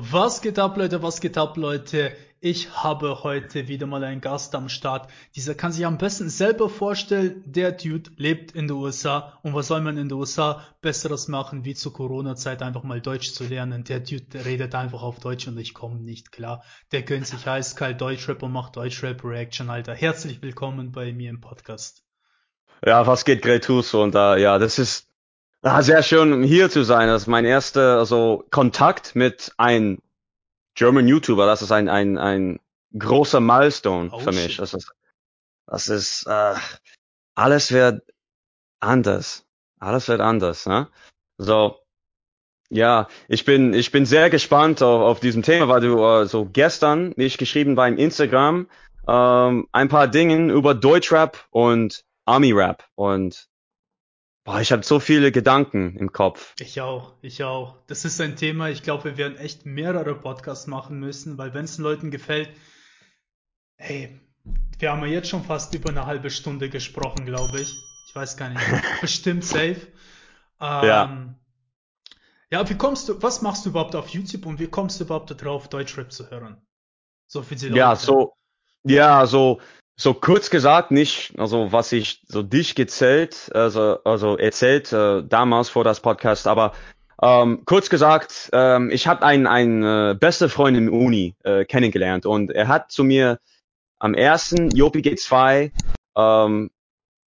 Was geht ab, Leute? Was geht ab, Leute? Ich habe heute wieder mal einen Gast am Start. Dieser kann sich am besten selber vorstellen. Der Dude lebt in den USA. Und was soll man in den USA Besseres machen, wie zur Corona-Zeit einfach mal Deutsch zu lernen? Der Dude redet einfach auf Deutsch und ich komme nicht klar. Der gönnt sich eiskalt Deutschrap und macht Deutschrap-Reaction, Alter. Herzlich willkommen bei mir im Podcast. Ja, was geht, Gretus? Und uh, ja, das ist Ah, sehr schön hier zu sein. Das ist mein erster also, Kontakt mit einem German YouTuber. Das ist ein, ein, ein großer Milestone oh, für mich. Shit. Das ist, das ist äh, alles wird anders. Alles wird anders. Ne? So, ja, ich bin ich bin sehr gespannt auf, auf diesem Thema, weil du äh, so gestern mich geschrieben beim Instagram ähm, ein paar Dinge über Deutschrap und Army Rap und Boah, ich habe so viele Gedanken im Kopf. Ich auch, ich auch. Das ist ein Thema, ich glaube, wir werden echt mehrere Podcasts machen müssen, weil wenn es den Leuten gefällt, hey, wir haben ja jetzt schon fast über eine halbe Stunde gesprochen, glaube ich. Ich weiß gar nicht. Bestimmt safe. Ähm, ja. Ja, wie kommst du, was machst du überhaupt auf YouTube und wie kommst du überhaupt darauf, Deutschrap zu hören? So für die Leute. Ja, so, ja, so, so kurz gesagt nicht, also was ich so dich gezählt, also, also erzählt äh, damals vor das Podcast, aber ähm, kurz gesagt, ähm, ich habe einen, einen äh, beste Freund im Uni äh, kennengelernt und er hat zu mir am ersten Jopi G2 ähm,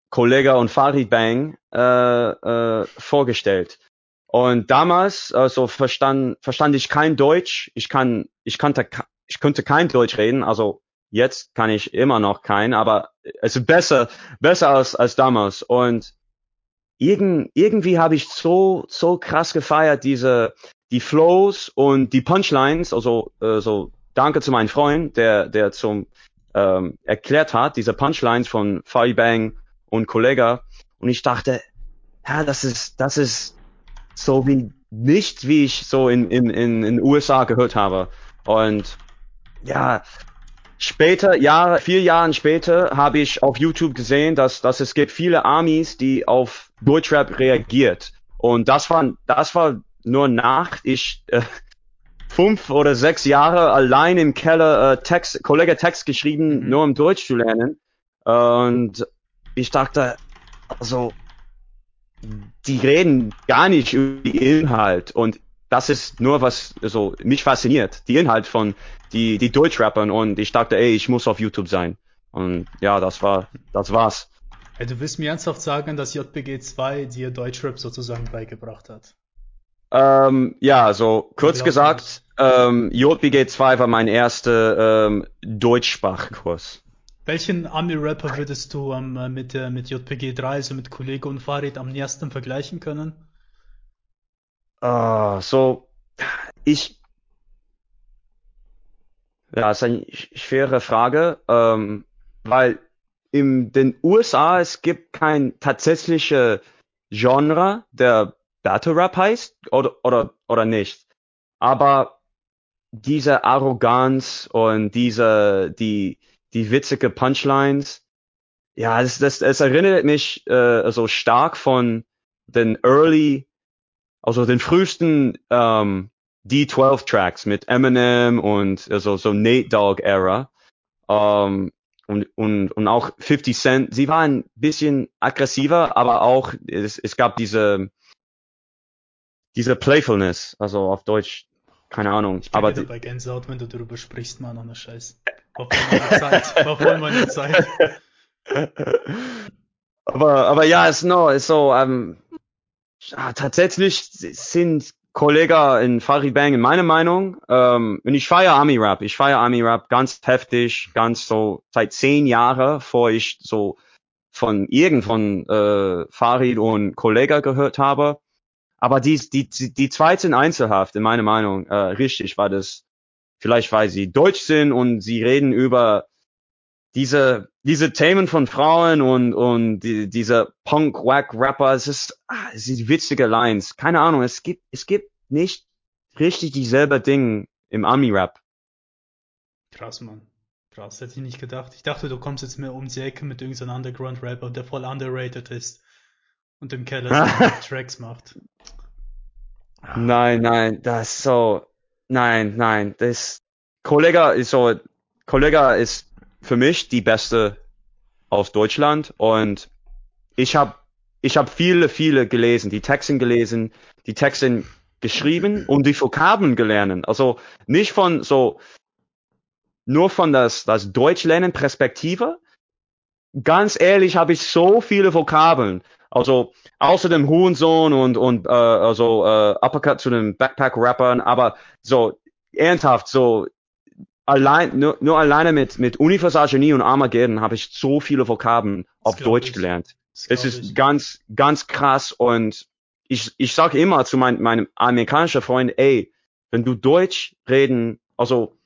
Kollege und Farid Bang äh, äh, vorgestellt. Und damals also verstand, verstand ich kein Deutsch. Ich kann, ich kannte, ich konnte kein Deutsch reden. Also Jetzt kann ich immer noch keinen, aber es ist besser, besser als, als damals. Und irgend, irgendwie habe ich so, so krass gefeiert, diese, die Flows und die Punchlines, also, äh, so, danke zu meinem Freund, der, der zum, ähm, erklärt hat, diese Punchlines von Bang und Kollega. Und ich dachte, ja, das ist, das ist so wie nicht, wie ich so in, in, in, in USA gehört habe. Und ja, Später, Jahre, vier Jahren später, habe ich auf YouTube gesehen, dass, dass es gibt viele Armies, die auf Deutschrap reagiert. Und das war, das war nur nach ich äh, fünf oder sechs Jahre allein im Keller äh, Text, Kollege Text geschrieben, mhm. nur um Deutsch zu lernen. Und ich dachte, also, die reden gar nicht über den Inhalt. Und das ist nur was so mich fasziniert, die Inhalt von die die Deutschrappern und ich dachte, ey, ich muss auf YouTube sein. Und ja, das war das war's. Hey, du willst mir ernsthaft sagen, dass JPG 2 dir Deutschrap sozusagen beigebracht hat? Ähm, ja, so kurz gesagt, ähm, JPG 2 war mein erster ähm, Deutschsprachkurs. Welchen Ami-Rapper würdest du ähm, mit, äh, mit JPG 3, also mit Kollege und Farid, am nächsten vergleichen können? Uh, so, ich, ja, ist eine schwere Frage, ähm, weil in den USA es gibt kein tatsächliche Genre, der Battle Rap heißt oder oder oder nicht. Aber diese Arroganz und diese die die witzige Punchlines, ja, das das, das erinnert mich äh, so stark von den Early also den frühesten ähm, D12-Tracks mit Eminem und also so Nate Dogg-Ära ähm, und, und, und auch 50 Cent. Sie waren ein bisschen aggressiver, aber auch es, es gab diese diese Playfulness, also auf Deutsch, keine Ahnung. Ich aber bei Gänsehaut, wenn du darüber sprichst, Mann, ohne Scheiß. War voll meine Zeit. War voll meine Zeit. aber, aber ja, es no, ist so, ähm, ja, tatsächlich sind Kollegen in Farid Bang in meiner Meinung, ähm, und ich feiere Army Rap. Ich feiere Army Rap ganz heftig, ganz so seit zehn Jahren, vor ich so von irgend von äh, Farid und Kollega gehört habe. Aber die, die, die zwei sind einzelhaft, in meiner Meinung, äh, richtig, weil das vielleicht weil sie deutsch sind und sie reden über diese, diese Themen von Frauen und, und die, diese Punk-Wack-Rapper, es ist, ah, es sind witzige Lines. Keine Ahnung, es gibt, es gibt nicht richtig dieselbe Ding im Army-Rap. Krass, Mann. Krass, hätte ich nicht gedacht. Ich dachte, du kommst jetzt mehr um die Ecke mit irgendeinem Underground-Rapper, der voll underrated ist und im Keller Tracks macht. Nein, nein, das ist so, nein, nein, das Kollega ist so, Kollega ist für mich die beste aus Deutschland und ich habe ich habe viele, viele gelesen, die Texten gelesen, die Texte geschrieben und die Vokabeln gelernt. Also nicht von so, nur von das, das Deutschlernen Perspektive. Ganz ehrlich habe ich so viele Vokabeln. Also außer dem Hurensohn und und äh, also äh, Uppercut zu den Backpack-Rappern, aber so ernsthaft so allein nur, nur alleine mit mit Universagenie und Armageddon habe ich so viele Vokabeln auf Deutsch ich. gelernt. Es ist ich. ganz ganz krass und ich ich sage immer zu mein, meinem amerikanischen Freund, ey, wenn du Deutsch reden, also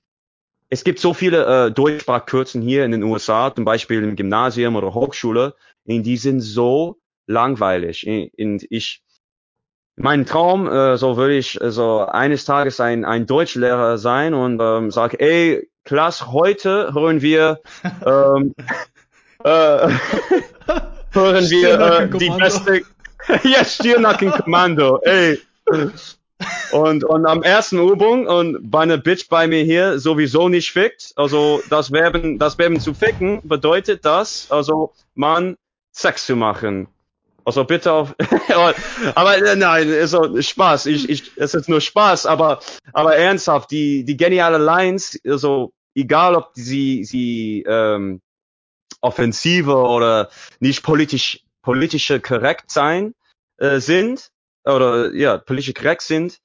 es gibt so viele äh, Deutschsprachkürzen hier in den USA, zum Beispiel im Gymnasium oder Hochschule, und die sind so langweilig. Und ich, mein Traum, äh, so würde ich äh, so eines Tages ein, ein Deutschlehrer sein und ähm, sage, ey, Klasse, heute hören wir ähm, äh, hören wir äh, die beste ja, Stirnackenkommando, ey. Und, und am ersten Übung und bei einer Bitch bei mir hier sowieso nicht fickt, also das Verben, das Verben zu ficken bedeutet das, also man Sex zu machen. Also bitte auf, aber äh, nein, also Spaß, ich, ich, es ist nur Spaß, aber, aber ernsthaft, die, die geniale Lines, also egal ob sie, sie, ähm, offensive oder nicht politisch, politische korrekt sein, äh, sind, oder, ja, politisch korrekt sind,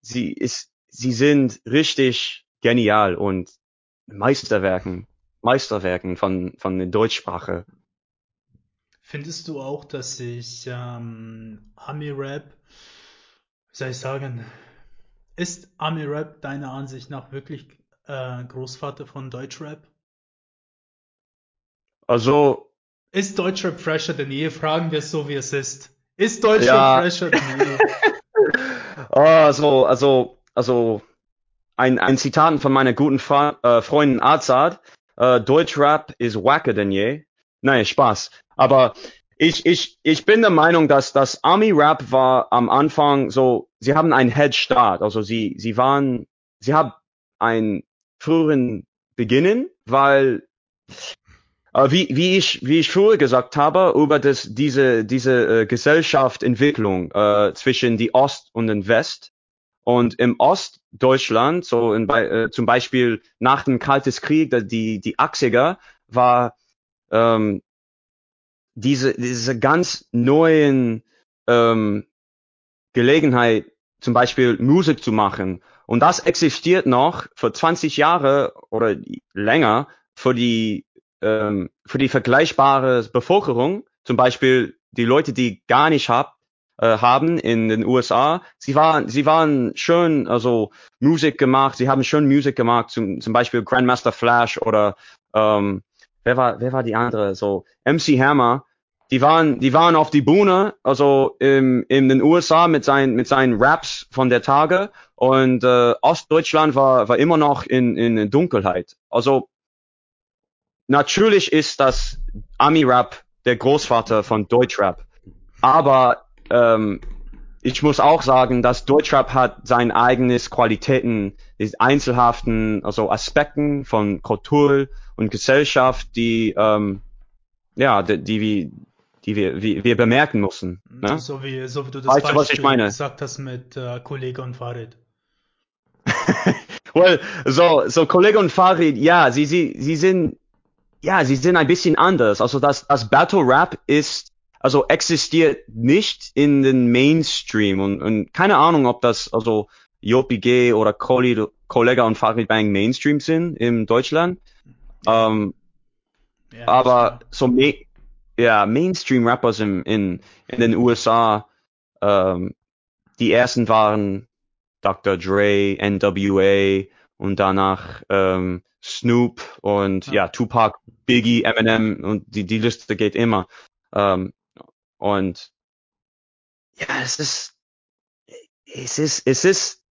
sie ist, sie sind richtig genial und Meisterwerken, Meisterwerken von, von der Deutschsprache. Findest du auch, dass sich ähm, Ami-Rap, wie soll ich sagen, ist Ami-Rap deiner Ansicht nach wirklich äh, Großvater von Deutschrap? Also. Ist Deutschrap fresher denn je? Fragen wir es so, wie es ist. Ist Deutschrap ja. fresher denn je? oh, also, also, also, ein, ein Zitat von meiner guten Fra äh, Freundin Azad. Äh, Deutschrap ist wacker denn je. Nein, Spaß. Aber ich, ich, ich bin der Meinung, dass das Army Rap war am Anfang so, sie haben einen Head Start, also sie, sie waren, sie haben einen früheren Beginnen, weil äh, wie, wie ich wie ich früher gesagt habe über das diese diese äh, Gesellschaftentwicklung äh, zwischen die Ost und den West und im Ostdeutschland so in, äh, zum Beispiel nach dem Kaltes Krieg die die 80er war ähm, diese, diese ganz neuen ähm, Gelegenheit, zum Beispiel Musik zu machen. Und das existiert noch für 20 Jahre oder länger für die, ähm, für die vergleichbare Bevölkerung. Zum Beispiel die Leute, die gar nicht hab, äh, haben in den USA. Sie waren, sie waren schön, also Musik gemacht. Sie haben schön Musik gemacht, zum, zum Beispiel Grandmaster Flash oder ähm, wer war, wer war die andere? So, MC Hammer, die waren, die waren auf die Bühne, also im, in den USA mit seinen, mit seinen Raps von der Tage und äh, Ostdeutschland war, war immer noch in, in Dunkelheit. Also natürlich ist das Ami-Rap der Großvater von Deutschrap, aber ähm, ich muss auch sagen, dass Deutschrap hat sein eigenes Qualitäten, die einzelhaften, also Aspekten von Kultur und Gesellschaft, die ähm, ja, die, die, die wir, wie, wir bemerken müssen. Ne? So wie, so wie du das weißt Beispiel was ich meine? gesagt hast mit äh, Kollege und Farid. well, so, so Kollege und Farid, ja, sie, sie, sie sind, ja, sie sind ein bisschen anders. Also das, das Battle Rap ist, also existiert nicht in den Mainstream und, und keine Ahnung, ob das, also JPG oder Kollege und Farid Bang Mainstream sind in Deutschland. Ja. Ähm, ja, aber so ja, Mainstream-Rappers in, in, in den USA, ähm, die ersten waren Dr. Dre, NWA und danach ähm, Snoop und ja. ja, Tupac, Biggie, Eminem und die, die Liste geht immer. Ähm, und ja, es ist, es ist, es ist,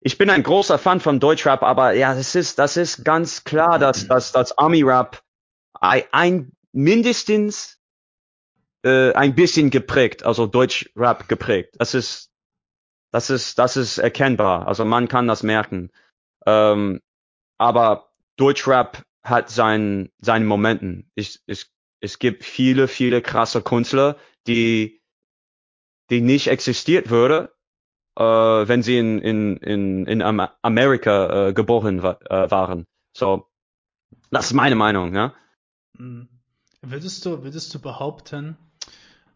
ich bin ein großer Fan von Deutschrap, aber ja, es ist, das ist ganz klar, dass, dass, dass Army Rap ein mindestens äh, ein bisschen geprägt, also Deutsch-Rap geprägt. Das ist Das ist, das ist erkennbar. Also man kann das merken. Ähm, aber Deutschrap hat seinen, seine Momenten. Ich, ich, es gibt viele, viele krasse Künstler, die, die nicht existiert würde, äh, wenn sie in, in, in, in Amerika äh, geboren äh, waren. So, das ist meine Meinung, ja. Hm. Würdest du, würdest du behaupten,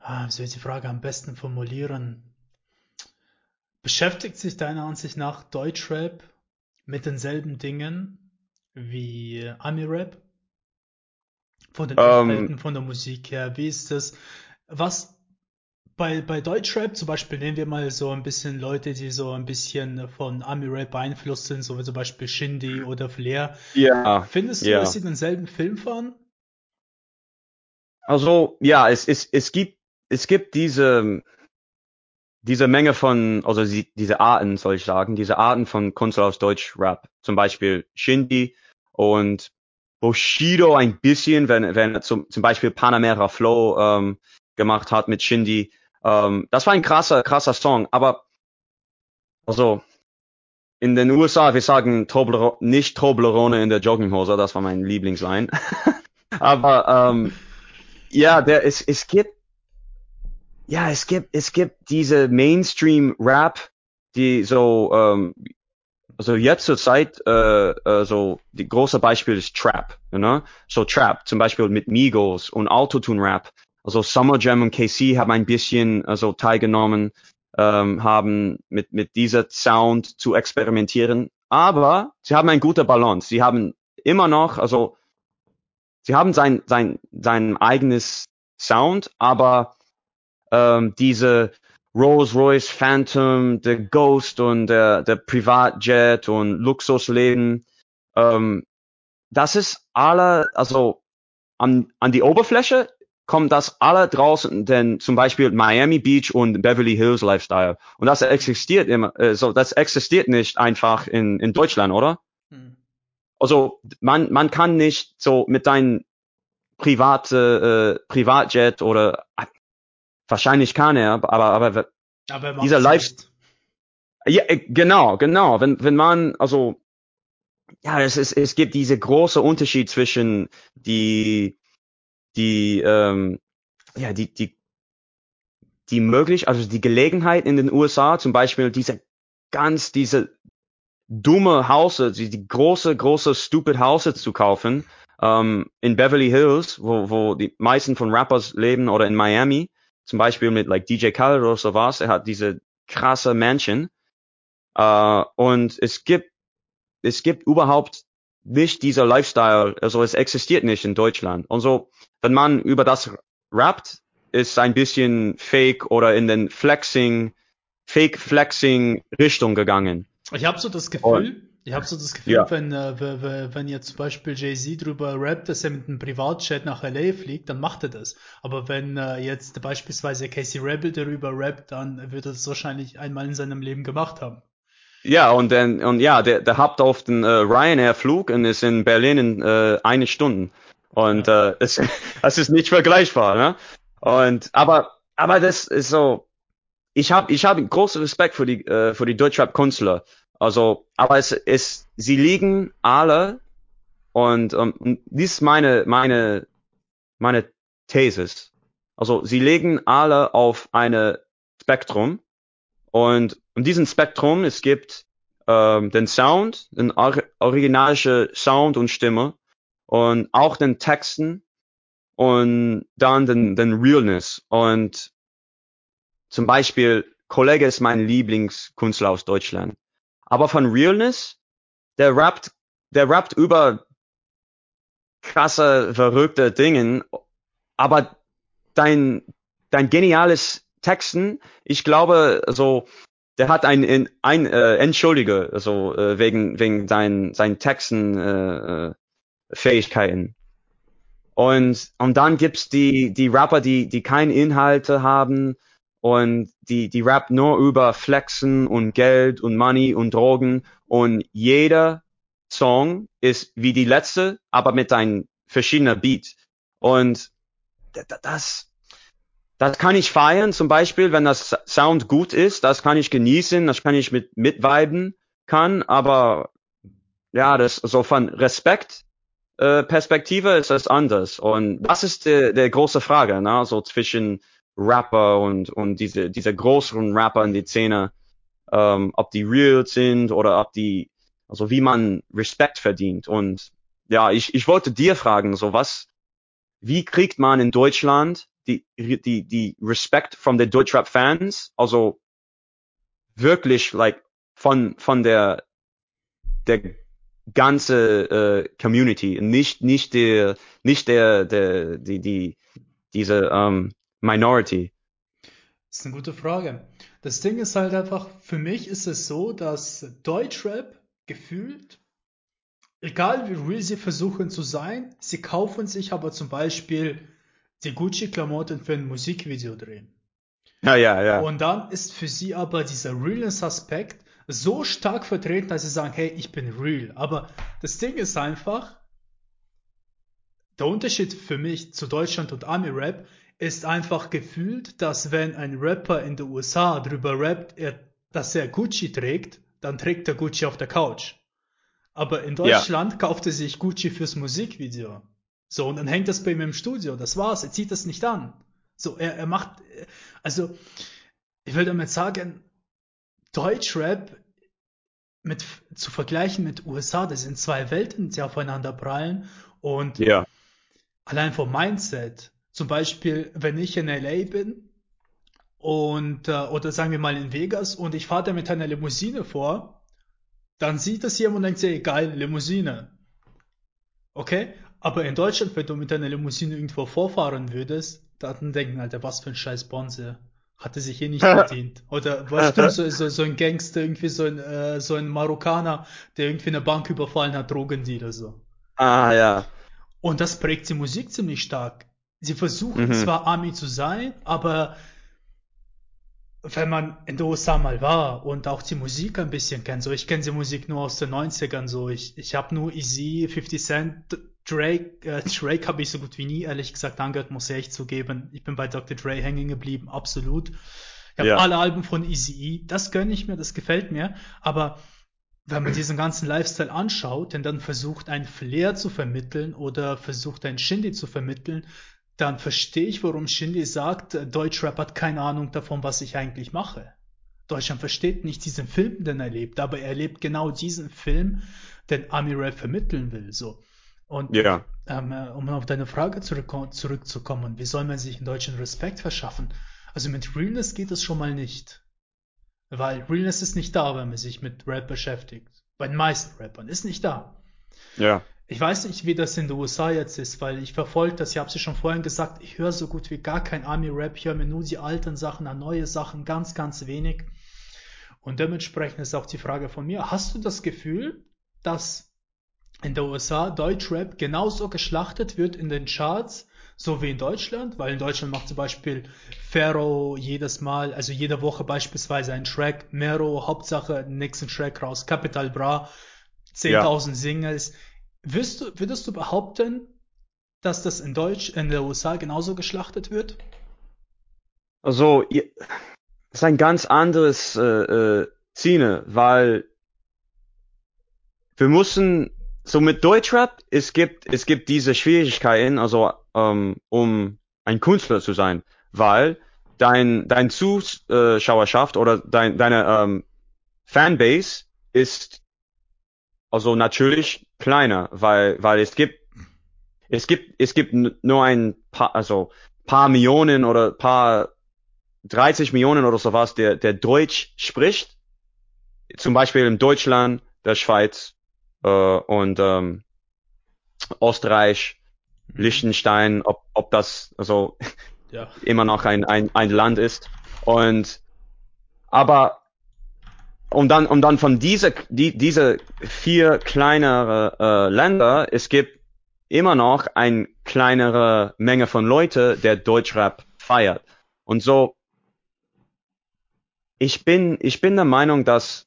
ah, wie soll ich die Frage am besten formulieren? Beschäftigt sich deiner Ansicht nach Deutschrap mit denselben Dingen wie Ami-Rap? Von den Inhalten, von der Musik her, wie ist das? Was bei, bei Deutschrap zum Beispiel nehmen wir mal so ein bisschen Leute, die so ein bisschen von Ami-Rap beeinflusst sind, so wie zum Beispiel Shindy oder Flair. Ja. Findest du, ja. dass sie denselben Film fahren? Also, ja, es, es, es gibt, es gibt diese, diese Menge von, also die, diese Arten, soll ich sagen, diese Arten von Kunst aus Deutschrap. Zum Beispiel Shindy und Bushido ein bisschen, wenn, wenn zum, zum Beispiel Panamera Flow ähm, gemacht hat mit Shindy. Ähm, das war ein krasser, krasser Song, aber also in den USA, wir sagen Tobler nicht Toblerone in der Jogginghose, das war mein Lieblingsline. aber ähm, ja, der, es, es gibt ja, es gibt, es gibt diese Mainstream-Rap, die so, ähm, also jetzt zur Zeit, äh, äh, so, die große Beispiel ist Trap, you know? So Trap, zum Beispiel mit Migos und Autotune-Rap. Also Summer Jam und KC haben ein bisschen also teilgenommen, ähm, haben mit, mit dieser Sound zu experimentieren. Aber sie haben eine gute Balance. Sie haben immer noch, also sie haben sein, sein, sein eigenes Sound, aber ähm, diese Rolls Royce Phantom, der Ghost und der, der Privatjet und Luxusleben, ähm, das ist alle, also an, an die Oberfläche kommt das alle draußen, denn zum Beispiel Miami Beach und Beverly Hills Lifestyle. Und das existiert immer, äh, so, das existiert nicht einfach in, in Deutschland, oder? Hm. Also man, man kann nicht so mit deinem private äh, Privatjet oder wahrscheinlich kann er, aber aber, aber dieser Lifestyle. Ja, äh, genau, genau. Wenn wenn man also ja, es ist es gibt diese große Unterschied zwischen die die, ähm, ja, die, die, die möglich, also die Gelegenheit in den USA, zum Beispiel diese ganz, diese dumme Hause, die, die große, große, stupid Hause zu kaufen, ähm, in Beverly Hills, wo, wo die meisten von Rappers leben oder in Miami, zum Beispiel mit like DJ Khaled oder sowas, er hat diese krasse Mansion, äh, und es gibt, es gibt überhaupt nicht dieser Lifestyle, also es existiert nicht in Deutschland. Und so, wenn man über das rappt, ist ein bisschen fake oder in den Flexing, Fake Flexing Richtung gegangen. Ich habe so das Gefühl, ich habe so das Gefühl, ja. wenn, äh, wenn jetzt zum Beispiel Jay-Z drüber rappt, dass er mit einem Privatjet nach LA fliegt, dann macht er das. Aber wenn äh, jetzt beispielsweise Casey Rebel darüber rappt, dann wird er das wahrscheinlich einmal in seinem Leben gemacht haben. Ja, und dann, und ja, der, der habt auf den äh, Ryanair-Flug und ist in Berlin in äh, eine Stunde. Und ja. äh, es, das ist nicht vergleichbar, ne? Und aber, aber das ist so. Ich habe ich hab großen Respekt für die äh, für die Deutschrap-Künstler. Also, aber es ist, sie liegen alle und um, dies ist meine meine meine Thesis. Also, sie liegen alle auf eine Spektrum und in diesem Spektrum, es gibt ähm, den Sound, den or originalischen Sound und Stimme und auch den Texten und dann den, den Realness. Und zum Beispiel, Kollege ist mein Lieblingskünstler aus Deutschland. Aber von Realness, der rappt, der rappt über krasse, verrückte Dingen, aber dein, dein geniales Texten, ich glaube, so, der hat ein, ein äh, entschuldige, also äh, wegen wegen seinen seinen Texten äh, äh, Fähigkeiten. Und und dann gibt's die die Rapper, die die keine Inhalte haben und die die rap nur über Flexen und Geld und Money und Drogen und jeder Song ist wie die letzte, aber mit einem verschiedener Beat. Und das das kann ich feiern, zum Beispiel, wenn das Sound gut ist, das kann ich genießen, das kann ich mit mitviben kann, aber ja, das so von Respekt äh, Perspektive ist das anders und das ist die, die große Frage, ne? so zwischen Rapper und und diese diese größeren Rapper in die Szene, ähm, ob die real sind oder ob die also wie man Respekt verdient. Und ja, ich ich wollte dir fragen, so was, wie kriegt man in Deutschland die, die, die Respekt von den Deutschrap Fans, also wirklich like von, von der, der ganze äh, Community, nicht, nicht der, nicht der, der, die, die, diese ähm, Minority. Das ist eine gute Frage. Das Ding ist halt einfach, für mich ist es so, dass Deutschrap gefühlt, egal wie real sie versuchen zu sein, sie kaufen sich aber zum Beispiel die Gucci-Klamotten für ein Musikvideo drehen. Ja, ja, ja. Und dann ist für sie aber dieser Realness-Aspekt so stark vertreten, dass sie sagen, hey, ich bin real. Aber das Ding ist einfach, der Unterschied für mich zu Deutschland und Ami-Rap ist einfach gefühlt, dass wenn ein Rapper in den USA drüber rappt, er, dass er Gucci trägt, dann trägt er Gucci auf der Couch. Aber in Deutschland ja. kauft er sich Gucci fürs Musikvideo. So, und dann hängt das bei ihm im Studio. Das war's. Er zieht das nicht an. So, er, er macht, also, ich will damit sagen, Deutschrap mit, zu vergleichen mit USA, das sind zwei Welten, die aufeinander prallen. Und ja. allein vom Mindset, zum Beispiel, wenn ich in LA bin und, äh, oder sagen wir mal in Vegas und ich fahre da mit einer Limousine vor, dann sieht das jemand und denkt sich, geil, Limousine. Okay? Aber in Deutschland, wenn du mit deiner Limousine irgendwo vorfahren würdest, dann denken, Alter, was für ein scheiß Bonze. Hatte sich hier nicht verdient. Oder was stimmt, so, so, so ein Gangster, irgendwie so ein, äh, so ein Marokkaner, der irgendwie eine Bank überfallen hat, Drogendealer so. Ah, ja. Und das prägt die Musik ziemlich stark. Sie versuchen mhm. zwar Army zu sein, aber wenn man in den USA mal war und auch die Musik ein bisschen kennt, so ich kenne die Musik nur aus den 90ern, so ich, ich habe nur Easy, 50 Cent, Drake, äh, Drake habe ich so gut wie nie, ehrlich gesagt, angehört, muss ich echt zugeben. Ich bin bei Dr. Dre hängen geblieben, absolut. Ich habe ja. alle Alben von Easy das gönne ich mir, das gefällt mir, aber wenn man diesen ganzen Lifestyle anschaut und dann versucht, ein Flair zu vermitteln oder versucht, ein Shindy zu vermitteln, dann verstehe ich, warum Shindy sagt, äh, Deutschrap hat keine Ahnung davon, was ich eigentlich mache. Deutschland versteht nicht diesen Film, den er lebt, aber er lebt genau diesen Film, den Ami Rap vermitteln will. So. Und ja. ähm, äh, um auf deine Frage zurück, zurückzukommen, wie soll man sich in Deutschland Respekt verschaffen? Also mit Realness geht es schon mal nicht. Weil Realness ist nicht da, wenn man sich mit Rap beschäftigt. Bei den meisten Rappern ist nicht da. Ja. Ich weiß nicht, wie das in den USA jetzt ist, weil ich verfolge das, ich habe es ja schon vorhin gesagt, ich höre so gut wie gar kein Army-Rap, ich höre mir nur die alten Sachen an, neue Sachen, ganz, ganz wenig. Und dementsprechend ist auch die Frage von mir, hast du das Gefühl, dass in den USA Deutschrap genauso geschlachtet wird in den Charts, so wie in Deutschland, weil in Deutschland macht zum Beispiel Pharaoh jedes Mal, also jede Woche beispielsweise einen Track, Mero, Hauptsache nächsten Track raus, Capital Bra, 10.000 ja. Singles. Würdest du, würdest du behaupten, dass das in Deutsch, in den USA genauso geschlachtet wird? Also, das ist ein ganz anderes äh, äh, Szene, weil wir müssen so mit Deutschrap, es gibt, es gibt diese Schwierigkeiten, also ähm, um ein Künstler zu sein, weil dein, dein Zuschauerschaft oder dein, deine ähm, Fanbase ist also natürlich kleiner, weil, weil es gibt, es gibt, es gibt nur ein paar, also paar Millionen oder paar 30 Millionen oder sowas, der, der Deutsch spricht. Zum Beispiel in Deutschland, der Schweiz, äh, und ähm, Österreich, mhm. Liechtenstein, ob, ob das also ja. immer noch ein, ein, ein Land ist. Und aber und dann und dann von diese die, diese vier kleinere äh, Länder, es gibt immer noch eine kleinere Menge von Leute, der Deutschrap feiert. Und so ich bin ich bin der Meinung, dass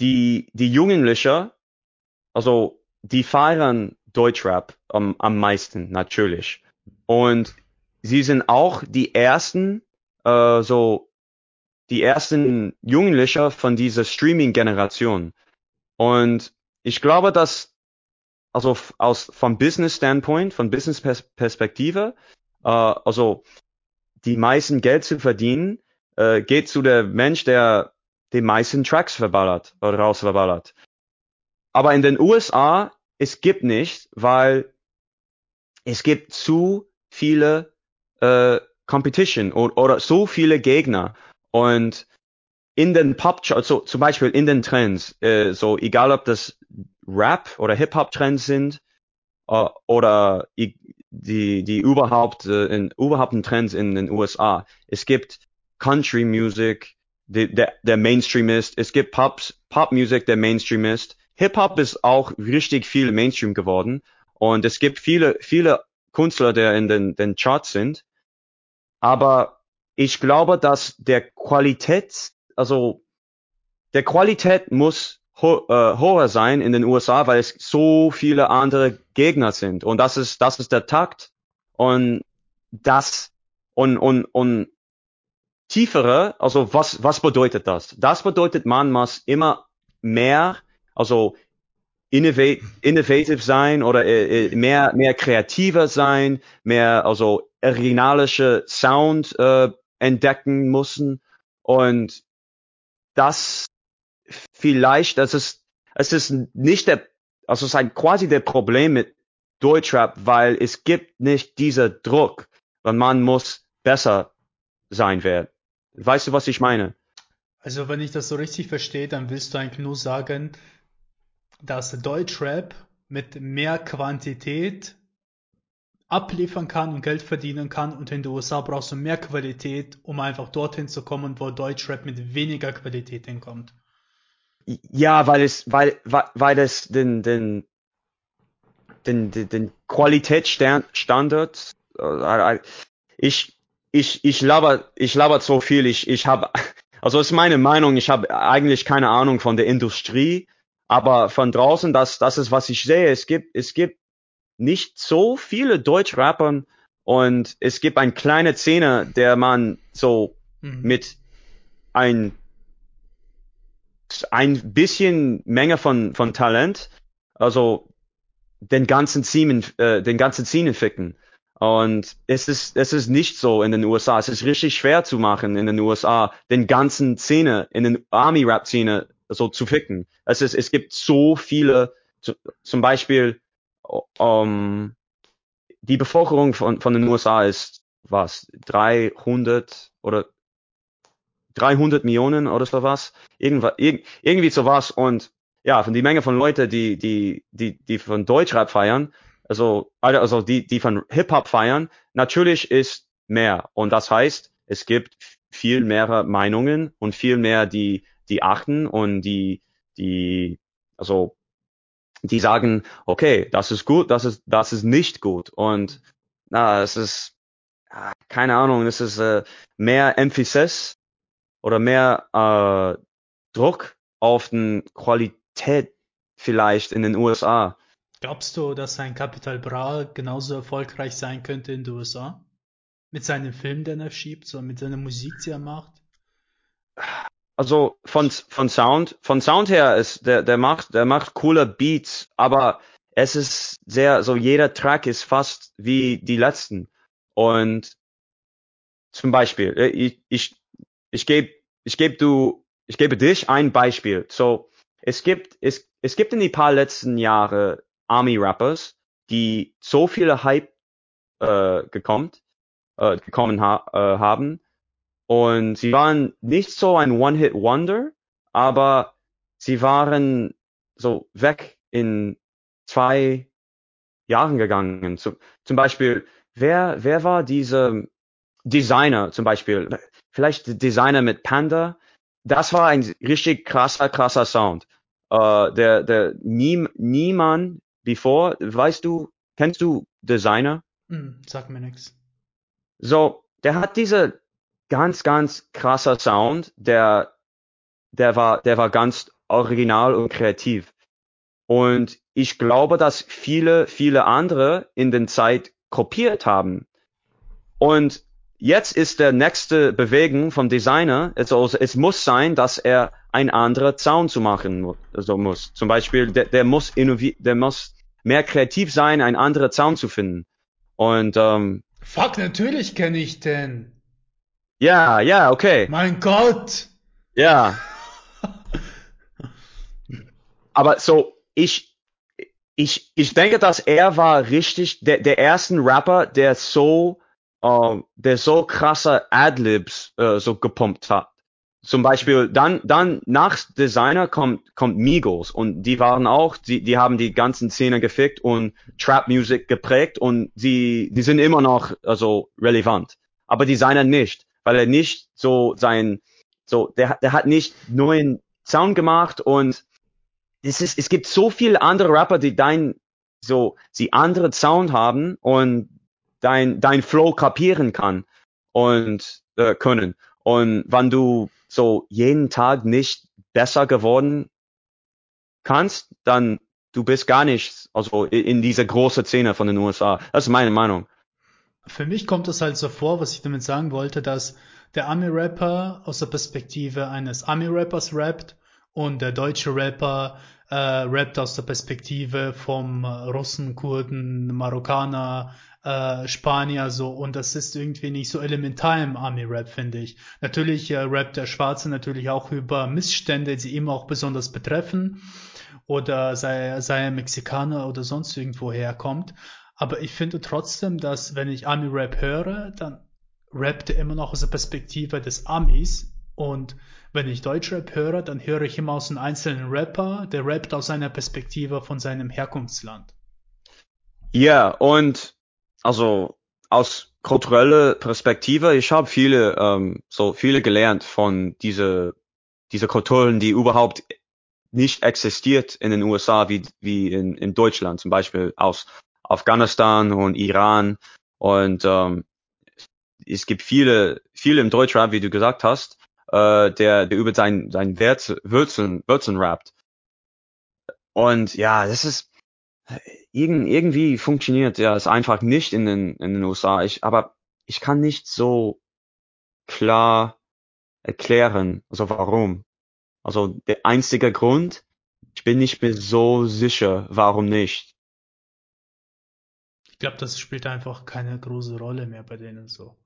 die, die Jugendliche, also die feiern Deutschrap am, am meisten, natürlich. Und sie sind auch die ersten, äh, so die ersten Jugendliche von dieser Streaming-Generation. Und ich glaube, dass also aus vom Business Standpoint, von Business Perspektive, äh, also die meisten Geld zu verdienen, äh, geht zu der Mensch, der die meisten Tracks verballert oder rausverballert. Aber in den USA, es gibt nicht, weil es gibt zu viele äh, Competition oder, oder so viele Gegner. Und in den Pop, also zum Beispiel in den Trends, äh, so egal ob das Rap oder Hip-Hop-Trends sind äh, oder die, die überhaupt, äh, in, überhaupt Trends in den USA. Es gibt Country Music, der, der Mainstream ist. Es gibt Pops, Pop Music, der Mainstream ist. Hip-Hop ist auch richtig viel Mainstream geworden. Und es gibt viele, viele Künstler, der in den, den Charts sind. Aber ich glaube, dass der Qualität, also der Qualität muss ho äh, hoher sein in den USA, weil es so viele andere Gegner sind. Und das ist, das ist der Takt. Und das, und, und, und tiefere, also was, was bedeutet das? Das bedeutet, man muss immer mehr, also innovate, innovative sein oder äh, äh, mehr, mehr kreativer sein, mehr, also originalische Sound äh, entdecken müssen. Und das vielleicht, das ist, es ist nicht der, also es ist ein, quasi der Problem mit Deutschrap, weil es gibt nicht dieser Druck, weil man muss besser sein werden. Weißt du, was ich meine? Also, wenn ich das so richtig verstehe, dann willst du eigentlich nur sagen, dass Deutschrap mit mehr Quantität abliefern kann und Geld verdienen kann und in den USA brauchst du mehr Qualität, um einfach dorthin zu kommen, wo Deutschrap mit weniger Qualität hinkommt. Ja, weil es, weil, weil, weil es den, den, den, den, den Qualitätsstandard, äh, ich, ich, ich laber, ich laber so viel, ich, ich habe, also ist meine Meinung, ich habe eigentlich keine Ahnung von der Industrie, aber von draußen, das, das ist, was ich sehe. Es gibt, es gibt nicht so viele Deutschrappern und es gibt eine kleine Szene, der man so mhm. mit ein ein bisschen Menge von von Talent, also den ganzen Szenen, äh, den ganzen Szenen ficken. Und es ist, es ist nicht so in den USA. Es ist richtig schwer zu machen in den USA, den ganzen Szene, in den Army-Rap-Szene so zu ficken. Es ist, es gibt so viele, zum Beispiel, um, die Bevölkerung von, von den USA ist, was, 300 oder 300 Millionen oder so was. Irgendwas, irgendwie sowas. Und ja, von die Menge von Leute, die, die, die, die von Deutschrap feiern, also, also die, die von Hip-Hop feiern, natürlich ist mehr. Und das heißt, es gibt viel mehr Meinungen und viel mehr, die, die achten und die, die, also, die sagen, okay, das ist gut, das ist, das ist nicht gut. Und, na, es ist, keine Ahnung, es ist äh, mehr Emphasis oder mehr äh, Druck auf den Qualität vielleicht in den USA. Glaubst du, dass ein Capital Bra genauso erfolgreich sein könnte in den USA? Mit seinen Filmen, den er schiebt, so mit seiner Musik, die er macht? Also von, von Sound, von Sound her ist, der, der macht, der macht coole Beats, aber es ist sehr, so jeder Track ist fast wie die letzten. Und zum Beispiel, äh, ich, ich, ich gebe, ich gebe du, ich gebe dich ein Beispiel. So, es gibt, es, es gibt in die paar letzten Jahre Army-Rappers, die so viele Hype äh, gekommen, äh, gekommen ha äh, haben. Und sie waren nicht so ein One-Hit-Wonder, aber sie waren so weg in zwei Jahren gegangen. Zum, zum Beispiel, wer, wer war diese Designer zum Beispiel? Vielleicht Designer mit Panda. Das war ein richtig krasser, krasser Sound. Uh, der, der nie, niemand bevor, weißt du, kennst du Designer? Mm, sag mir nix. So, der hat diese ganz, ganz krasser Sound, der, der war, der war ganz original und kreativ. Und ich glaube, dass viele, viele andere in den Zeit kopiert haben. Und jetzt ist der nächste Bewegung vom Designer, also es muss sein, dass er ein anderer Sound zu machen mu also muss. Zum Beispiel, der, der muss innovieren, der muss mehr kreativ sein, ein anderer Sound zu finden. Und ähm, Fuck, natürlich kenne ich den. Ja, ja, okay. Mein Gott. Ja. Aber so, ich, ich, ich denke, dass er war richtig der, der ersten Rapper, der so, äh, der so krasse Adlibs äh, so gepumpt hat. Zum Beispiel dann, dann nach Designer kommt, kommt Migos und die waren auch, die, die haben die ganzen Szene gefickt und Trap Music geprägt und die, die sind immer noch also relevant. Aber Designer nicht, weil er nicht so sein, so, der, der hat nicht neuen Sound gemacht und es ist, es gibt so viele andere Rapper, die dein, so, sie andere Sound haben und dein, dein Flow kapieren kann und äh, können. Und wenn du so jeden Tag nicht besser geworden kannst, dann du bist gar nicht also in dieser großen Szene von den USA. Das ist meine Meinung. Für mich kommt es halt so vor, was ich damit sagen wollte, dass der Ami-Rapper aus der Perspektive eines Ami-Rappers rappt und der deutsche Rapper äh, rappt aus der Perspektive vom Russen, Kurden, Marokkaner, äh, Spanier so und das ist irgendwie nicht so elementar im Army-Rap, finde ich. Natürlich äh, rappt der Schwarze natürlich auch über Missstände, die ihn auch besonders betreffen oder sei, sei er Mexikaner oder sonst irgendwo herkommt. Aber ich finde trotzdem, dass wenn ich Army-Rap höre, dann rappt er immer noch aus der Perspektive des Amis und wenn ich Deutschrap höre, dann höre ich immer aus einem einzelnen Rapper, der rappt aus seiner Perspektive von seinem Herkunftsland. Ja, und also aus kultureller Perspektive, ich habe viele, ähm, so viele gelernt von diese, diese Kulturen, die überhaupt nicht existiert in den USA wie, wie in, in Deutschland, zum Beispiel aus Afghanistan und Iran. Und ähm, es gibt viele, viele im Deutschrap, wie du gesagt hast, äh, der, der über sein, sein Wurzeln, Wurzeln rappt. Und ja, das ist, irgend, irgendwie funktioniert ja es einfach nicht in den, in den USA. Ich, aber ich kann nicht so klar erklären, also warum. Also der einzige Grund, ich bin nicht mehr so sicher, warum nicht. Ich glaube, das spielt einfach keine große Rolle mehr bei denen so.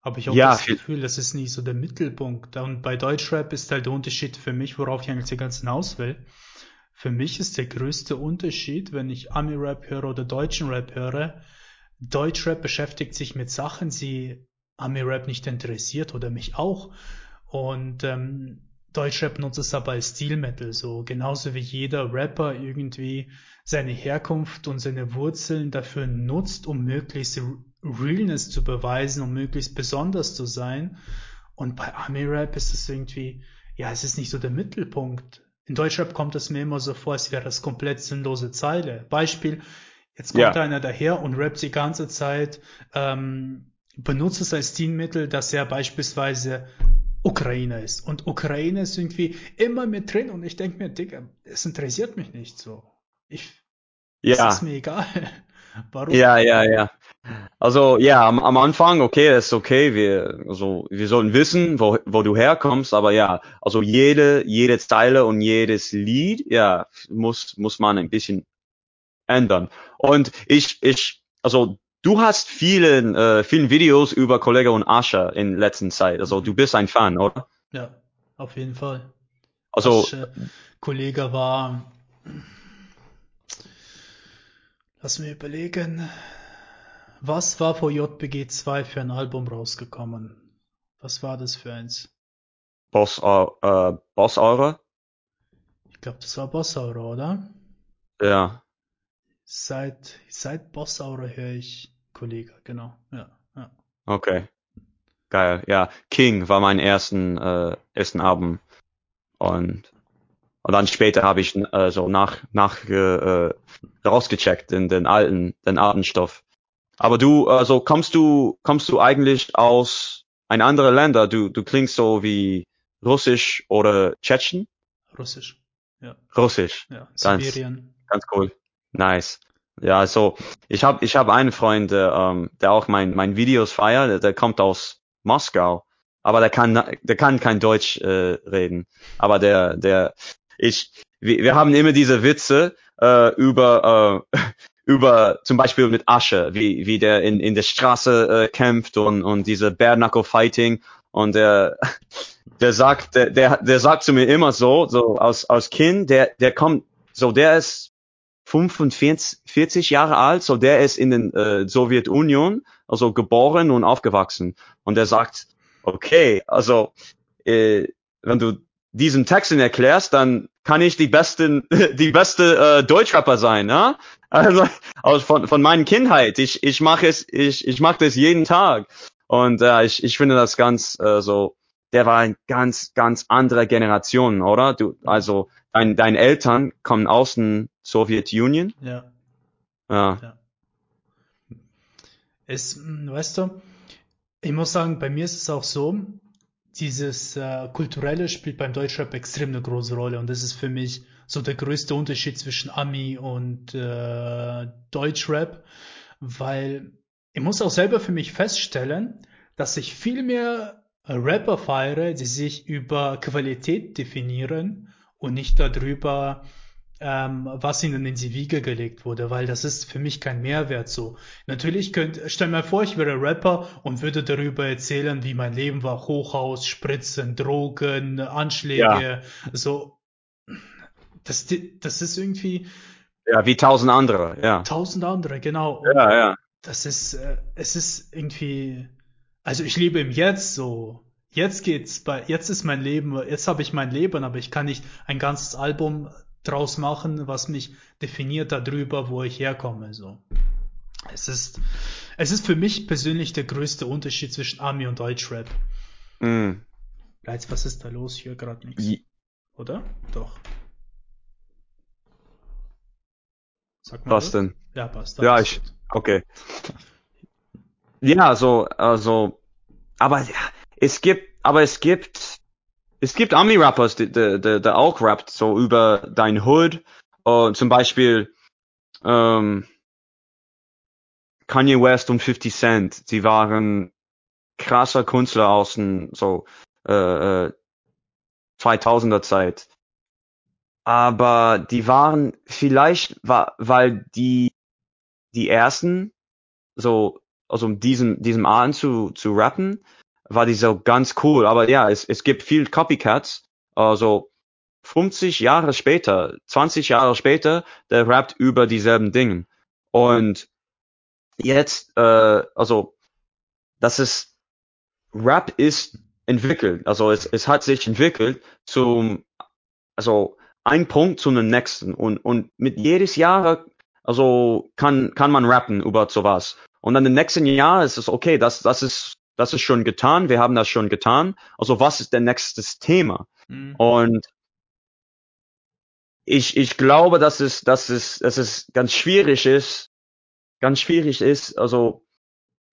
Aber ich habe ja, das Gefühl, das ist nicht so der Mittelpunkt. Und bei Deutschrap ist halt der Unterschied für mich, worauf ich eigentlich die ganzen aus will. Für mich ist der größte Unterschied, wenn ich Ami-Rap höre oder deutschen Rap höre, Deutschrap beschäftigt sich mit Sachen, die Ami-Rap nicht interessiert oder mich auch. Und ähm, Deutschrap nutzt es aber als Stilmittel, so genauso wie jeder Rapper irgendwie seine Herkunft und seine Wurzeln dafür nutzt, um möglichst Realness zu beweisen, um möglichst besonders zu sein. Und bei Ami-Rap ist es irgendwie, ja, es ist nicht so der Mittelpunkt. In Deutschrap kommt es mir immer so vor, als wäre das komplett sinnlose Zeile. Beispiel, jetzt kommt ja. einer daher und rappt die ganze Zeit, ähm, benutzt es als Stilmittel, dass er beispielsweise Ukraine ist. Und Ukraine ist irgendwie immer mit drin und ich denke mir, Digga, es interessiert mich nicht so. Ich, ja. ist mir egal. Warum? Ja, ja, ja. Also ja, am, am Anfang, okay, ist okay, wir, also wir sollten wissen, wo, wo du herkommst, aber ja, also jede, jede Zeile und jedes Lied, ja, muss, muss man ein bisschen ändern. Und ich, ich, also du hast vielen, äh, vielen Videos über Kollege und Ascha in letzter Zeit. Also du bist ein Fan, oder? Ja, auf jeden Fall. Also Asche, Kollege war Lass mir überlegen. Was war vor JPG 2 für ein Album rausgekommen? Was war das für eins? Boss, äh, Boss Aura? Ich glaube, das war Boss Aura, oder? Ja. Seit, seit Boss Aura höre ich Kollege, genau. Ja, ja. Okay. Geil. Ja, King war mein ersten, äh, ersten Album. Und und dann später habe ich äh, so nach, nach äh, rausgecheckt in den alten, den alten Stoff. Aber du, also kommst du, kommst du eigentlich aus ein anderer Länder? Du, du klingst so wie Russisch oder Tschetschen? Russisch, ja. Russisch. Ja, Sibirien. Ganz, ganz cool. Nice. Ja, also ich habe ich hab einen Freund, der, ähm, der auch mein, mein Videos feiert, der, der kommt aus Moskau, aber der kann der kann kein Deutsch äh, reden. Aber der der ich wir, wir haben immer diese Witze äh, über äh, über zum Beispiel mit Asche, wie wie der in in der Straße äh, kämpft und und diese Bare Knuckle Fighting und der der sagt der der, der sagt zu mir immer so so aus aus Kind der der kommt so der ist 45 Jahre alt, so der ist in den äh, Sowjetunion, also geboren und aufgewachsen. Und er sagt, okay, also äh, wenn du diesen Texten erklärst, dann kann ich die besten, die beste äh, Deutschrapper sein, ja? Also, also von, von meiner Kindheit. Ich, ich mache es, ich, ich mache das jeden Tag. Und äh, ich, ich finde das ganz äh, so, der war ein ganz, ganz andere Generation, oder? Du, also dein, deine Eltern kommen aus den Sowjetunion. Ja. Ja. ja. Es, hm, weißt du, ich muss sagen, bei mir ist es auch so, dieses äh, kulturelle spielt beim Deutschrap extrem eine große Rolle. Und das ist für mich so der größte Unterschied zwischen Ami und äh, Deutschrap, weil ich muss auch selber für mich feststellen, dass ich viel mehr Rapper feiere, die sich über Qualität definieren und nicht darüber, ähm, was ihnen in die Wiege gelegt wurde, weil das ist für mich kein Mehrwert so. Natürlich könnt, stell mir vor, ich wäre Rapper und würde darüber erzählen, wie mein Leben war, Hochhaus, Spritzen, Drogen, Anschläge, ja. so. Das, das ist irgendwie. Ja, wie tausend andere, ja. Tausend andere, genau. Und ja, ja. Das ist, äh, es ist irgendwie, also ich lebe im Jetzt so. Jetzt geht's bei, jetzt ist mein Leben, jetzt habe ich mein Leben, aber ich kann nicht ein ganzes Album draus machen, was mich definiert darüber, wo ich herkomme. So. Es ist, es ist für mich persönlich der größte Unterschied zwischen Ami und Deutschrap. Mm. Jetzt, was ist da los hier gerade nichts? Oder? Doch. Sag mal. Was denn? Ja, passt. Ja, ich. Okay. Ja, so, also, aber ja, es gibt, aber es gibt es gibt Ami-Rappers, die, die, die, die auch rappt, so über dein Hood. Uh, zum Beispiel ähm, Kanye West und 50 Cent. Sie waren krasser Künstler aus den so äh, 2000er äh, Zeit. Aber die waren vielleicht, weil die die ersten so also um diesen diesem Art zu zu rappen war die so ganz cool. Aber ja, es, es gibt viel Copycats. Also 50 Jahre später, 20 Jahre später, der rappt über dieselben Dinge. Und jetzt, äh, also das ist Rap ist entwickelt. Also es, es hat sich entwickelt zum, also ein Punkt zu dem nächsten. Und, und mit jedes Jahr, also kann, kann man rappen über sowas. Und dann im nächsten Jahr ist es okay, das, das ist das ist schon getan, wir haben das schon getan. Also was ist der nächste Thema? Mhm. Und ich, ich glaube, dass es, dass es, dass es ganz schwierig ist, ganz schwierig ist, also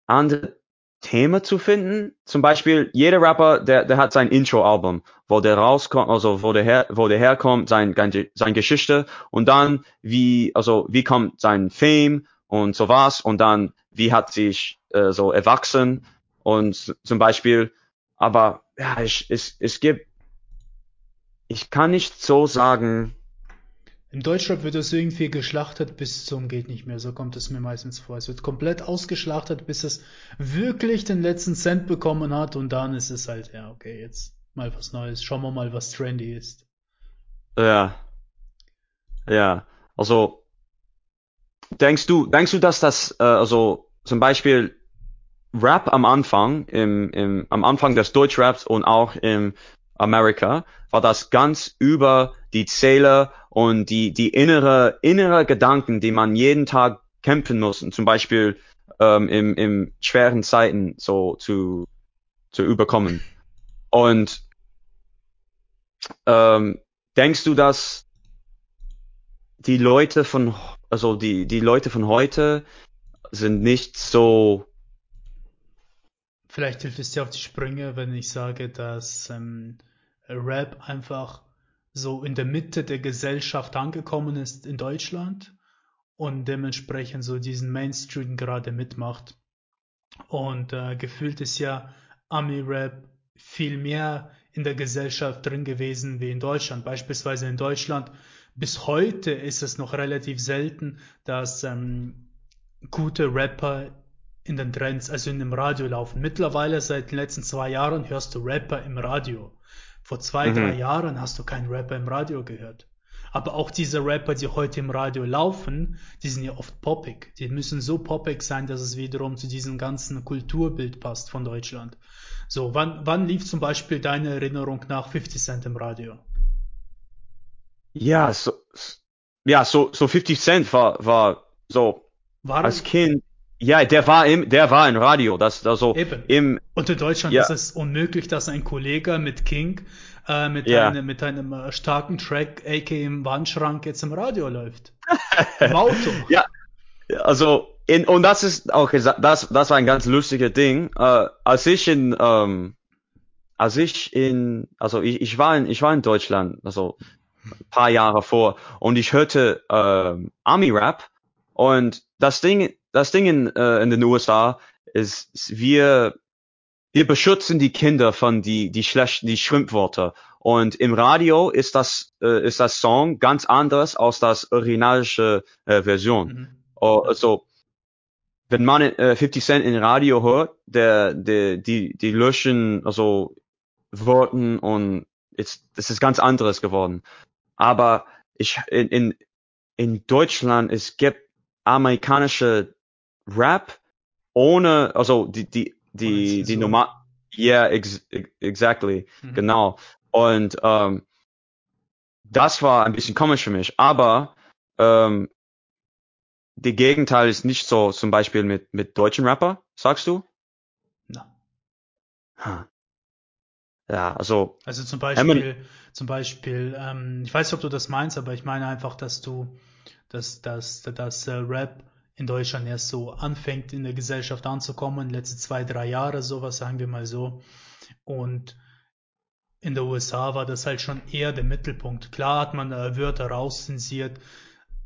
andere Themen zu finden. Zum Beispiel, jeder Rapper, der, der hat sein Intro-Album, wo der rauskommt, also wo der her, wo der herkommt, sein, sein Geschichte und dann wie, also wie kommt sein Fame und sowas und dann wie hat sich äh, so erwachsen und zum Beispiel, aber ja, ich, es, es gibt, ich kann nicht so sagen. Im Deutschrap wird es irgendwie geschlachtet bis zum geht nicht mehr. So kommt es mir meistens vor. Es wird komplett ausgeschlachtet, bis es wirklich den letzten Cent bekommen hat und dann ist es halt, ja, okay, jetzt mal was Neues. Schauen wir mal, was trendy ist. Ja. Ja. Also, denkst du, denkst du, dass das, äh, also, zum Beispiel, Rap am Anfang, im, im, am Anfang des Deutschraps und auch im Amerika, war das ganz über die Zähler und die, die innere, innere Gedanken, die man jeden Tag kämpfen muss, zum Beispiel ähm, im, im schweren Zeiten so zu, zu überkommen. Und ähm, denkst du, dass die Leute von, also die, die Leute von heute sind nicht so Vielleicht hilft es dir auf die Sprünge, wenn ich sage, dass ähm, Rap einfach so in der Mitte der Gesellschaft angekommen ist in Deutschland und dementsprechend so diesen Mainstream gerade mitmacht. Und äh, gefühlt ist ja Ami-Rap viel mehr in der Gesellschaft drin gewesen wie in Deutschland. Beispielsweise in Deutschland bis heute ist es noch relativ selten, dass ähm, gute Rapper in den Trends, also in dem Radio laufen. Mittlerweile seit den letzten zwei Jahren hörst du Rapper im Radio. Vor zwei, mhm. drei Jahren hast du keinen Rapper im Radio gehört. Aber auch diese Rapper, die heute im Radio laufen, die sind ja oft poppig. Die müssen so poppig sein, dass es wiederum zu diesem ganzen Kulturbild passt von Deutschland. So, wann, wann lief zum Beispiel deine Erinnerung nach 50 Cent im Radio? Ja, so, ja, so, so 50 Cent war, war so, war als Kind, ja, der war im, der war im Radio, das, also Eben. im. Und in Deutschland ja. ist es unmöglich, dass ein Kollege mit King äh, mit, ja. einem, mit einem äh, starken Track, AK im Wandschrank, jetzt im Radio läuft. Im Auto. ja, also in, und das ist auch das, das war ein ganz lustiger Ding. Äh, als ich in, ähm, als ich in, also ich, ich war in, ich war in Deutschland, also ein paar Jahre vor, und ich hörte ähm, Army Rap und das Ding, das Ding in, äh, in den USA ist, wir wir beschützen die Kinder von die die schlechten die Schrimpwörter und im Radio ist das äh, ist das Song ganz anders als das originalische äh, Version. Mhm. Oh, also wenn man äh, 50 Cent in Radio hört, der, der die die löschen also Worten und jetzt das ist ganz anderes geworden. Aber ich in in, in Deutschland es gibt amerikanische Rap ohne also die die die, die Nummer, yeah, ex exactly, mhm. genau. Und ähm, das war ein bisschen komisch für mich, aber ähm, die Gegenteil ist nicht so, zum Beispiel mit, mit deutschen Rapper, sagst du? Na. Huh. Ja, also. Also zum Beispiel, zum Beispiel, ähm, ich weiß nicht, ob du das meinst, aber ich meine einfach, dass du, dass, dass, dass äh, Rap in Deutschland erst so anfängt, in der Gesellschaft anzukommen, letzte zwei, drei Jahre, sowas, sagen wir mal so. Und in der USA war das halt schon eher der Mittelpunkt. Klar hat man äh, Wörter rauszensiert,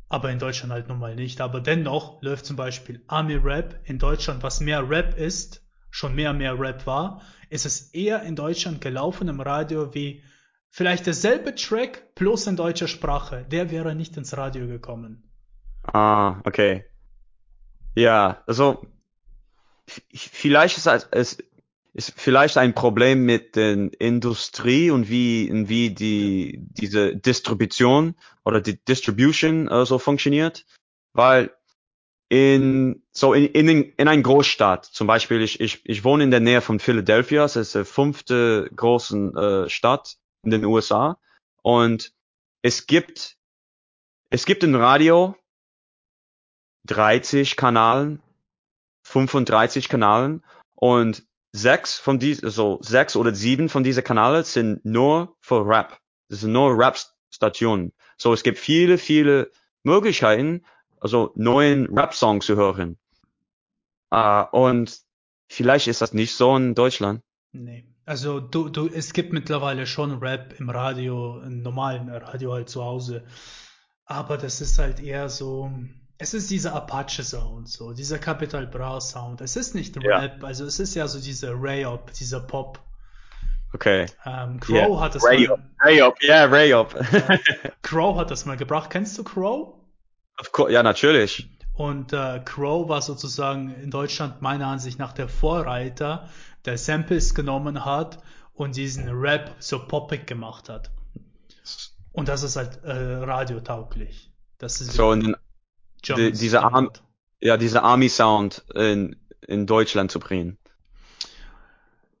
aber in Deutschland halt nun mal nicht. Aber dennoch läuft zum Beispiel Army Rap in Deutschland, was mehr Rap ist, schon mehr mehr Rap war, ist es eher in Deutschland gelaufen im Radio wie vielleicht derselbe Track plus in deutscher Sprache. Der wäre nicht ins Radio gekommen. Ah, okay. Ja, also vielleicht ist es ist vielleicht ein Problem mit der Industrie und wie wie die diese Distribution oder die Distribution äh, so funktioniert, weil in so in in in ein Großstadt zum Beispiel ich ich ich wohne in der Nähe von Philadelphia, das ist die fünfte großen äh, Stadt in den USA und es gibt es gibt ein Radio 30 Kanalen, 35 Kanalen und sechs von diesen, so sechs oder sieben von diesen Kanälen sind nur für Rap. Das sind nur Rap-Stationen. So, es gibt viele, viele Möglichkeiten, also neuen Rap-Songs zu hören. Uh, und vielleicht ist das nicht so in Deutschland. Nee. Also du, du, es gibt mittlerweile schon Rap im Radio, im normalen Radio halt zu Hause. Aber das ist halt eher so, es ist dieser Apache-Sound, so, dieser Capital Bra-Sound. Es ist nicht Rap, ja. also es ist ja so dieser Ray-Up, dieser Pop. Okay. Ähm, Crow yeah. hat das Ray-Up, Ray-Up, ja, yeah, Ray-Up. Crow hat das mal gebracht. Kennst du Crow? Of course, ja, natürlich. Und äh, Crow war sozusagen in Deutschland meiner Ansicht nach der Vorreiter, der Samples genommen hat und diesen Rap so poppig gemacht hat. Und das ist halt äh, radiotauglich. Das ist so in die, diese Arm, ja, diese Army Sound in, in Deutschland zu bringen.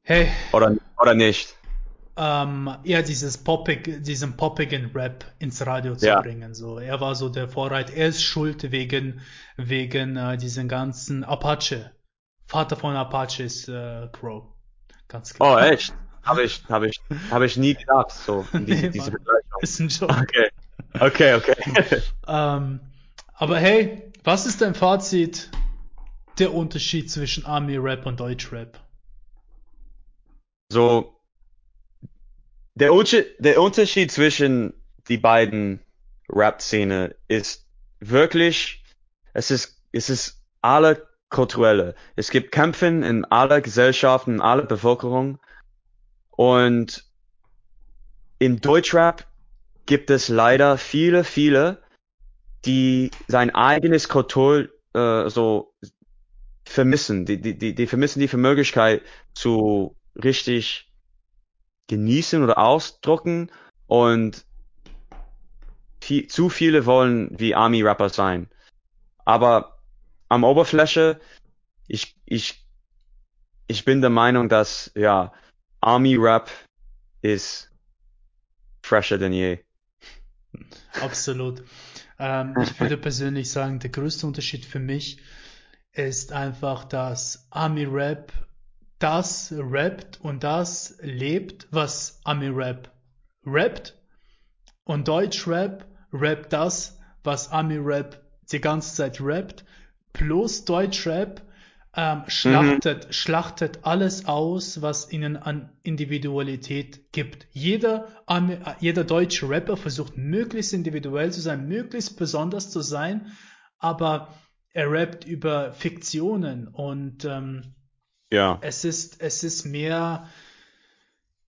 Hey. Oder, oder nicht? Ähm, ja, dieses poppig, diesen poppigen Rap ins Radio zu ja. bringen. So, er war so der Vorreiter. Er ist schuld wegen, wegen äh, diesen ganzen Apache. Vater von Apache ist äh, Crow. Ganz klar. Oh, echt? Habe ich, habe ich, habe ich nie gedacht, so, diese, nee, diese Ist ein Joke. Okay. Okay, okay. ähm, aber hey, was ist dein Fazit der Unterschied zwischen Army Rap und Deutsch Rap? So, der, der Unterschied zwischen die beiden Rap-Szene ist wirklich es ist, es ist alle kulturelle. Es gibt Kämpfe in aller Gesellschaften, in aller Bevölkerung. Und im Deutschrap gibt es leider viele, viele, die sein eigenes Kultur äh, so vermissen. Die, die, die, die vermissen die Möglichkeit zu richtig genießen oder ausdrucken und viel, zu viele wollen wie Army-Rapper sein. Aber am Oberfläche, ich, ich, ich bin der Meinung, dass, ja, Army-Rap ist fresher denn je. Absolut. Ähm, ich würde persönlich sagen, der größte Unterschied für mich ist einfach, dass Army Rap das rappt und das lebt, was Army Rap rappt. Und Deutsch Rap rappt das, was Army Rap die ganze Zeit rappt. Plus Deutsch Rap ähm, schlachtet, mhm. schlachtet alles aus, was ihnen an Individualität gibt. Jeder, jeder deutsche Rapper versucht möglichst individuell zu sein, möglichst besonders zu sein, aber er rappt über Fiktionen und ähm, ja. es ist, es ist mehr,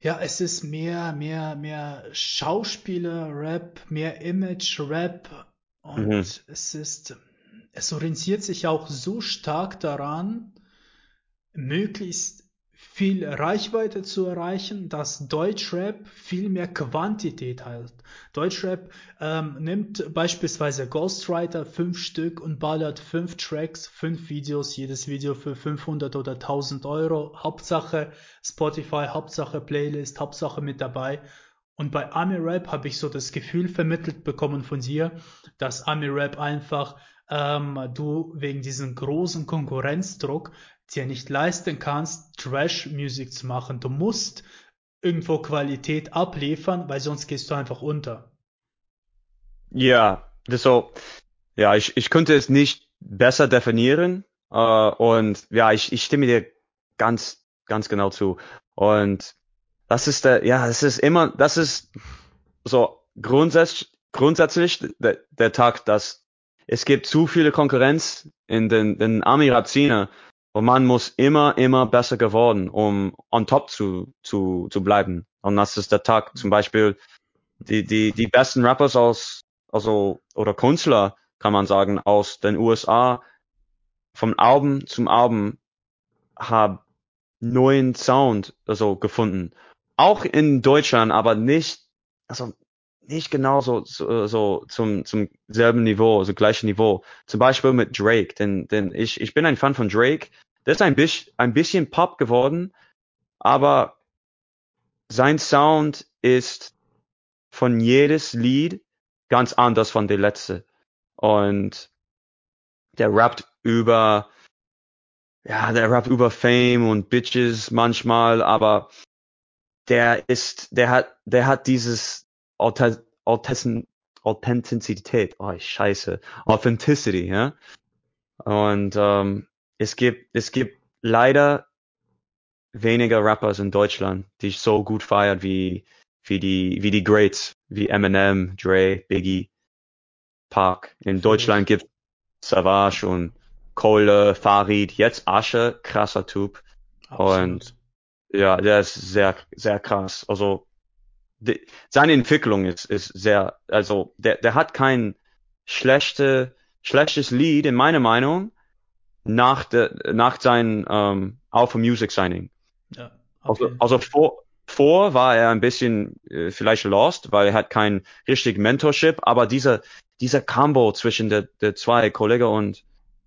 ja, es ist mehr, mehr, mehr Schauspieler-Rap, mehr Image-Rap und mhm. es ist, es orientiert sich auch so stark daran, möglichst viel Reichweite zu erreichen, dass Deutschrap viel mehr Quantität hat. Deutschrap ähm, nimmt beispielsweise Ghostwriter fünf Stück und ballert fünf Tracks, fünf Videos, jedes Video für 500 oder 1000 Euro. Hauptsache Spotify, Hauptsache Playlist, Hauptsache mit dabei. Und bei Ami Rap habe ich so das Gefühl vermittelt bekommen von dir, dass Ami Rap einfach ähm, du wegen diesem großen Konkurrenzdruck dir nicht leisten kannst, Trash-Musik zu machen. Du musst irgendwo Qualität abliefern, weil sonst gehst du einfach unter. Ja, das so, ja, ich, ich könnte es nicht besser definieren. Äh, und ja, ich, ich stimme dir ganz, ganz genau zu. Und das ist der, ja, das ist immer, das ist so grundsätzlich, grundsätzlich der, der Tag, dass es gibt zu viele Konkurrenz in den, den Army-Rap-Szene und man muss immer, immer besser geworden, um on top zu, zu, zu bleiben. Und das ist der Tag. Zum Beispiel die, die, die besten Rappers aus, also, oder Künstler, kann man sagen, aus den USA, vom Album zum Album, haben neuen Sound, also, gefunden. Auch in Deutschland, aber nicht, also, nicht genau so, so, so zum, zum selben Niveau, so gleichen Niveau. Zum Beispiel mit Drake, denn, denn ich, ich bin ein Fan von Drake. Der ist ein bisschen, ein bisschen Pop geworden, aber sein Sound ist von jedes Lied ganz anders von der letzte. Und der rappt über, ja, der rappt über Fame und Bitches manchmal, aber der ist, der hat, der hat dieses Authentizität, oh scheiße, Authenticity, ja. Und ähm, es gibt, es gibt leider weniger Rappers in Deutschland, die ich so gut feiert wie, wie die, wie die Greats, wie Eminem, Dre, Biggie, Park. In Deutschland gibt Savage und Cole, Farid, jetzt Asche, krasser Typ. Absolut. Und ja, der ist sehr, sehr krass. Also die, seine Entwicklung ist, ist sehr, also der, der hat kein schlechte, schlechtes Lied in meiner Meinung nach der, nach seinem ähm, Alpha Music Signing. Ja, okay. also, also vor, vor war er ein bisschen äh, vielleicht lost, weil er hat kein richtig Mentorship, aber dieser dieser Combo zwischen der, der zwei Kollege und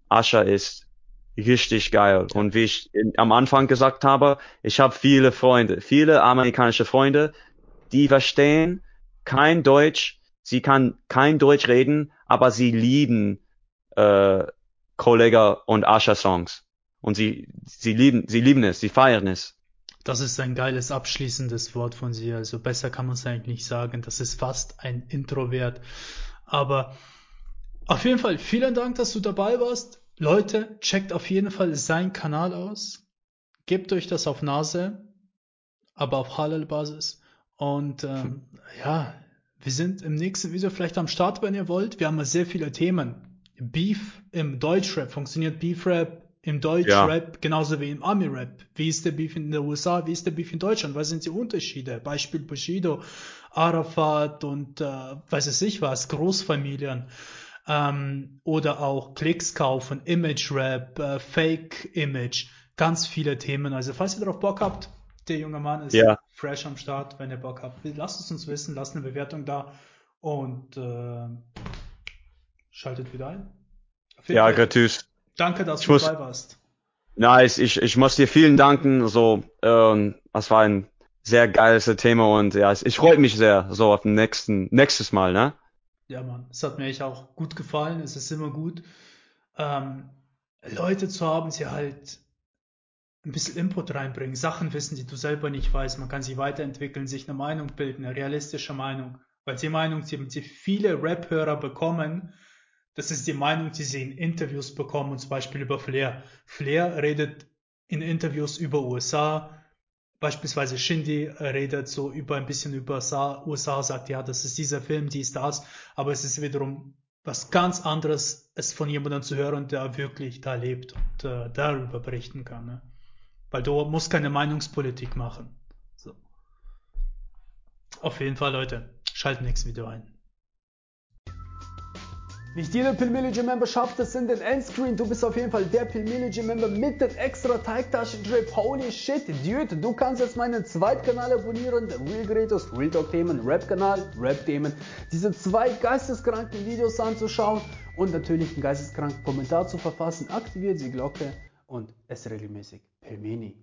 Asha ist richtig geil. Und wie ich in, am Anfang gesagt habe, ich habe viele Freunde, viele amerikanische Freunde, die verstehen kein Deutsch, sie kann kein Deutsch reden, aber sie lieben äh, Kollega und Asha Songs. Und sie, sie lieben, sie lieben es, sie feiern es. Das ist ein geiles abschließendes Wort von sie. Also besser kann man es eigentlich nicht sagen. Das ist fast ein Introvert. Aber auf jeden Fall vielen Dank, dass du dabei warst. Leute, checkt auf jeden Fall seinen Kanal aus. Gebt euch das auf Nase, aber auf Halal-Basis. Und ähm, ja, wir sind im nächsten Video vielleicht am Start, wenn ihr wollt. Wir haben sehr viele Themen. Beef im Deutschrap, funktioniert Beef-Rap im Deutschrap ja. genauso wie im Ami-Rap? Wie ist der Beef in den USA? Wie ist der Beef in Deutschland? Was sind die Unterschiede? Beispiel Bushido, Arafat und äh, weiß es nicht was, Großfamilien. Ähm, oder auch Klicks kaufen, Image-Rap, äh, Fake-Image, ganz viele Themen. Also falls ihr darauf Bock habt, der junge Mann ist ja. Fresh am Start, wenn ihr Bock habt. Lasst es uns wissen, lasst eine Bewertung da und äh, schaltet wieder ein. Ja, gratis. Danke, dass ich du muss, dabei warst. Nice, ich, ich muss dir vielen danken. So, ähm, das war ein sehr geiles Thema und ja, ich freue mich sehr so auf den nächsten, nächstes Mal, ne? Ja, Mann, es hat mir echt auch gut gefallen. Es ist immer gut, ähm, Leute zu haben, die halt ein bisschen Input reinbringen, Sachen wissen, die du selber nicht weißt. Man kann sie weiterentwickeln, sich eine Meinung bilden, eine realistische Meinung. Weil die Meinung, die, die viele Rap-Hörer bekommen, das ist die Meinung, die sie in Interviews bekommen, zum Beispiel über Flair. Flair redet in Interviews über USA, beispielsweise Shindy redet so über ein bisschen über USA, sagt ja, das ist dieser Film, die ist das, aber es ist wiederum was ganz anderes, es von jemandem zu hören, der wirklich da lebt und äh, darüber berichten kann. Ne? Weil du musst keine Meinungspolitik machen. So. Auf jeden Fall, Leute, schalten nächstes Video ein. Nicht jeder Pilmillige Member schafft es in den Endscreen. Du bist auf jeden Fall der Pilmillige Member mit den extra Teigtaschen-Drip. Holy shit, dude. Du kannst jetzt meinen Zweitkanal abonnieren. Der Real Greatest, Real Talk Themen, Rap-Kanal, Rap-Themen. Diese zwei geisteskranken Videos anzuschauen und natürlich einen geisteskranken Kommentar zu verfassen. Aktiviert die Glocke und es regelmäßig feminin